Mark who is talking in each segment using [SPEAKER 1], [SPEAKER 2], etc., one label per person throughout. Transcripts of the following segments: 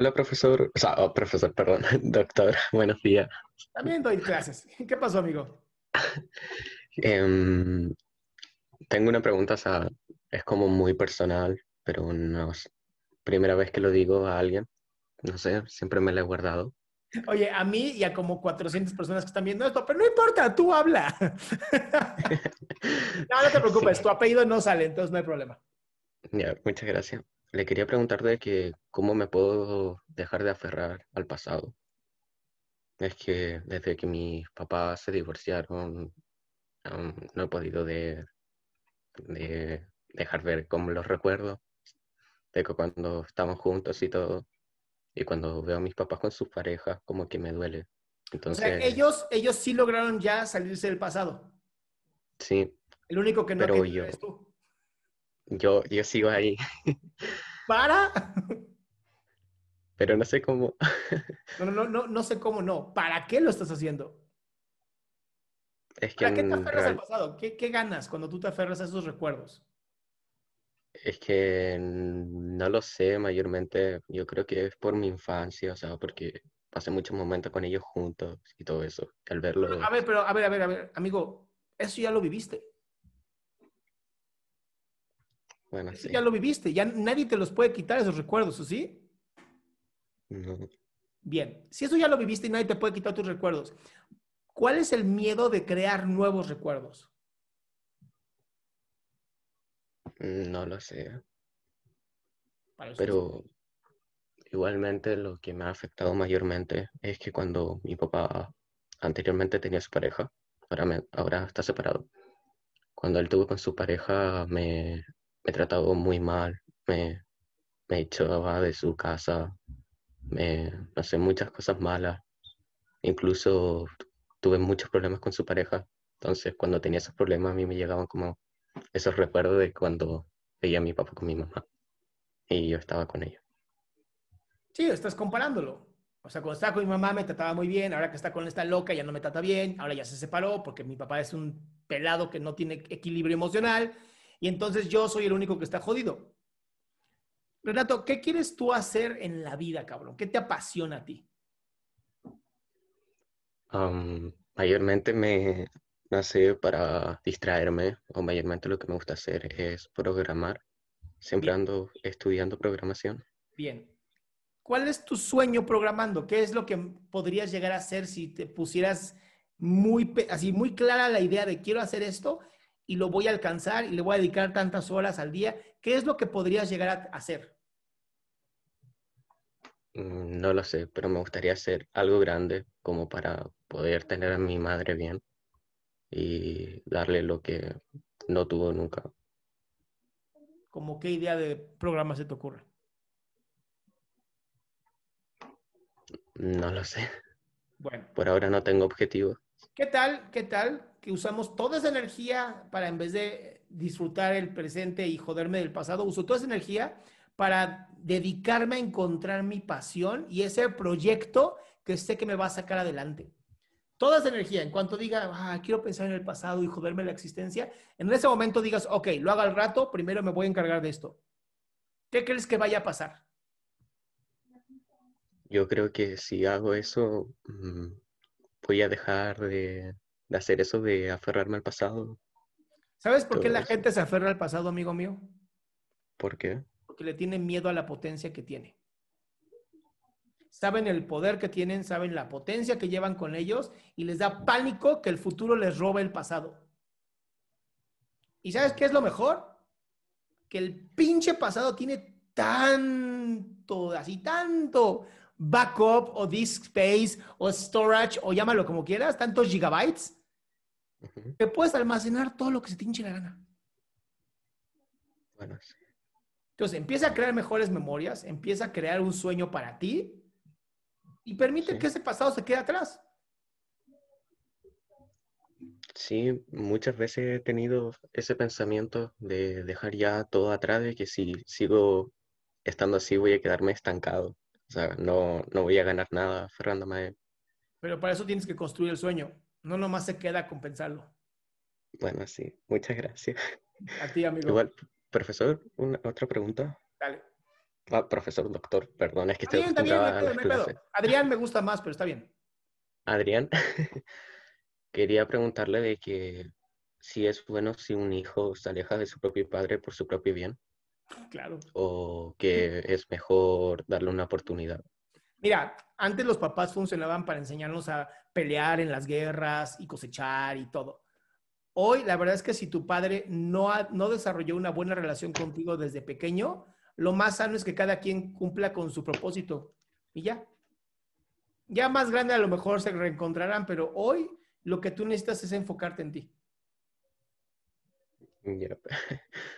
[SPEAKER 1] Hola, profesor. O sea, oh, profesor, perdón, doctor. Buenos días.
[SPEAKER 2] También doy clases. ¿Qué pasó, amigo?
[SPEAKER 1] Em, tengo una pregunta, o sea, es como muy personal, pero no es primera vez que lo digo a alguien. No sé, siempre me la he guardado.
[SPEAKER 2] Oye, a mí y a como 400 personas que están viendo esto, pero no importa, tú habla. no, no te preocupes, tu apellido no sale, entonces no hay problema.
[SPEAKER 1] Ya, muchas gracias. Le quería preguntar de que cómo me puedo dejar de aferrar al pasado. Es que desde que mis papás se divorciaron, um, no he podido de, de dejar ver cómo los recuerdo, de que cuando estamos juntos y todo, y cuando veo a mis papás con sus parejas, como que me duele. Entonces,
[SPEAKER 2] o sea, ellos, ellos sí lograron ya salirse del pasado.
[SPEAKER 1] Sí.
[SPEAKER 2] El único que no
[SPEAKER 1] pero
[SPEAKER 2] que
[SPEAKER 1] yo,
[SPEAKER 2] eres tú.
[SPEAKER 1] Yo, yo sigo ahí,
[SPEAKER 2] ¿Para?
[SPEAKER 1] pero no sé cómo.
[SPEAKER 2] No, no, no, no, sé cómo no. ¿Para qué lo estás haciendo?
[SPEAKER 1] Es que
[SPEAKER 2] ¿Para qué te aferras
[SPEAKER 1] real-
[SPEAKER 2] al pasado? ¿Qué, qué ganas cuando tú te aferras a esos recuerdos?
[SPEAKER 1] Es que no lo sé mayormente, yo creo que es por mi infancia, o sea, porque pasé muchos momentos con ellos juntos y todo eso. Al verlo,
[SPEAKER 2] A ver, pero a ver, a ver, a ver, amigo, eso ya lo viviste.
[SPEAKER 1] Bueno,
[SPEAKER 2] Eso
[SPEAKER 1] sí.
[SPEAKER 2] ya lo viviste. Ya nadie te los puede quitar esos recuerdos, ¿o sí?
[SPEAKER 1] No.
[SPEAKER 2] Bien, si eso ya lo viviste y nadie te puede quitar tus recuerdos, ¿cuál es el miedo de crear nuevos recuerdos?
[SPEAKER 1] No lo sé, pero igualmente lo que me ha afectado mayormente es que cuando mi papá anteriormente tenía su pareja, ahora, me- ahora está separado. Cuando él tuvo con su pareja me, me trataba muy mal, me, me echaba de su casa, me, sé, muchas cosas malas. Incluso tuve muchos problemas con su pareja. Entonces, cuando tenía esos problemas, a mí me llegaban como esos recuerdos de cuando veía a mi papá con mi mamá y yo estaba con ella.
[SPEAKER 2] Sí, estás comparándolo. O sea, cuando estaba con mi mamá me trataba muy bien, ahora que está con esta loca ya no me trata bien, ahora ya se separó porque mi papá es un pelado que no tiene equilibrio emocional y entonces yo soy el único que está jodido. Renato, ¿qué quieres tú hacer en la vida, cabrón? ¿Qué te apasiona a ti?
[SPEAKER 1] Am, mayormente me nace para distraerme, o mayormente lo que me gusta hacer es programar. Siempre
[SPEAKER 2] Bien.
[SPEAKER 1] ando estudiando programación.
[SPEAKER 2] Bien. ¿Cuál es tu sueño programando? ¿Qué es lo que podrías llegar a hacer si te pusieras muy, así, muy clara la idea de quiero hacer esto y lo voy a alcanzar y le voy a dedicar tantas horas al día? ¿Qué es lo que podrías llegar a hacer?
[SPEAKER 1] Mm, No lo sé, pero me gustaría hacer algo grande como para poder tener a mi madre bien y darle lo que no tuvo nunca.
[SPEAKER 2] ¿Cómo qué idea de programa se te ocurre?
[SPEAKER 1] No lo sé.
[SPEAKER 2] Bueno.
[SPEAKER 1] Por ahora no tengo objetivo.
[SPEAKER 2] ¿Qué tal? ¿Qué tal? Que usamos toda esa energía para en vez de disfrutar el presente y joderme del pasado, uso toda esa energía para dedicarme a encontrar mi pasión y ese proyecto que sé que me va a sacar adelante. Toda esa energía, en cuanto diga, ah, quiero pensar en el pasado y joderme la existencia, en ese momento digas, ok, lo hago al rato, primero me voy a encargar de esto. ¿Qué crees que vaya a pasar?
[SPEAKER 1] Yo creo que si hago eso, mm, voy a dejar de, hacer eso de aferrarme al pasado.
[SPEAKER 2] ¿Sabes por qué la gente se aferra al pasado, amigo mío?
[SPEAKER 1] ¿Por qué?
[SPEAKER 2] Porque le tiene miedo a la potencia que tiene. Saben el poder que tienen, saben la potencia que llevan con ellos y les da pánico que el futuro les robe el pasado. ¿Y sabes qué es lo mejor? Que el pinche pasado tiene tanto, así tanto backup o disk space o storage o llámalo como quieras, tantos gigabytes, que puedes almacenar todo lo que se te hinche la gana.
[SPEAKER 1] Bueno, sí.
[SPEAKER 2] Entonces, empieza a crear mejores memorias, empieza a crear un sueño para ti y permite que ese pasado se quede atrás.
[SPEAKER 1] Sí, muchas veces he tenido ese pensamiento de dejar ya todo atrás, de que si sigo estando así voy a quedarme estancado. O sea, no, no voy a ganar nada Fernando
[SPEAKER 2] Pero para eso tienes que construir el sueño. No nomás se queda con pensarlo.
[SPEAKER 1] Bueno, sí. Muchas gracias.
[SPEAKER 2] A ti, amigo.
[SPEAKER 1] Igual, profesor, una, otra pregunta.
[SPEAKER 2] Dale.
[SPEAKER 1] Ah, profesor, doctor, perdón, es que estoy
[SPEAKER 2] Adrián me gusta más, pero está bien.
[SPEAKER 1] Adrián, quería preguntarle de que si es bueno si un hijo se aleja de su propio padre por su propio bien.
[SPEAKER 2] Claro.
[SPEAKER 1] O que es mejor darle una oportunidad.
[SPEAKER 2] Mira, antes los papás funcionaban para enseñarnos a pelear en las guerras y cosechar y todo. Hoy, la verdad es que si tu padre no, no desarrolló una buena relación contigo desde pequeño, lo más sano es que cada quien cumpla con su propósito y ya. Ya más grande a lo mejor se reencontrarán, pero hoy lo que tú necesitas es enfocarte en ti.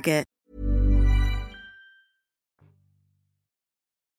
[SPEAKER 3] Target.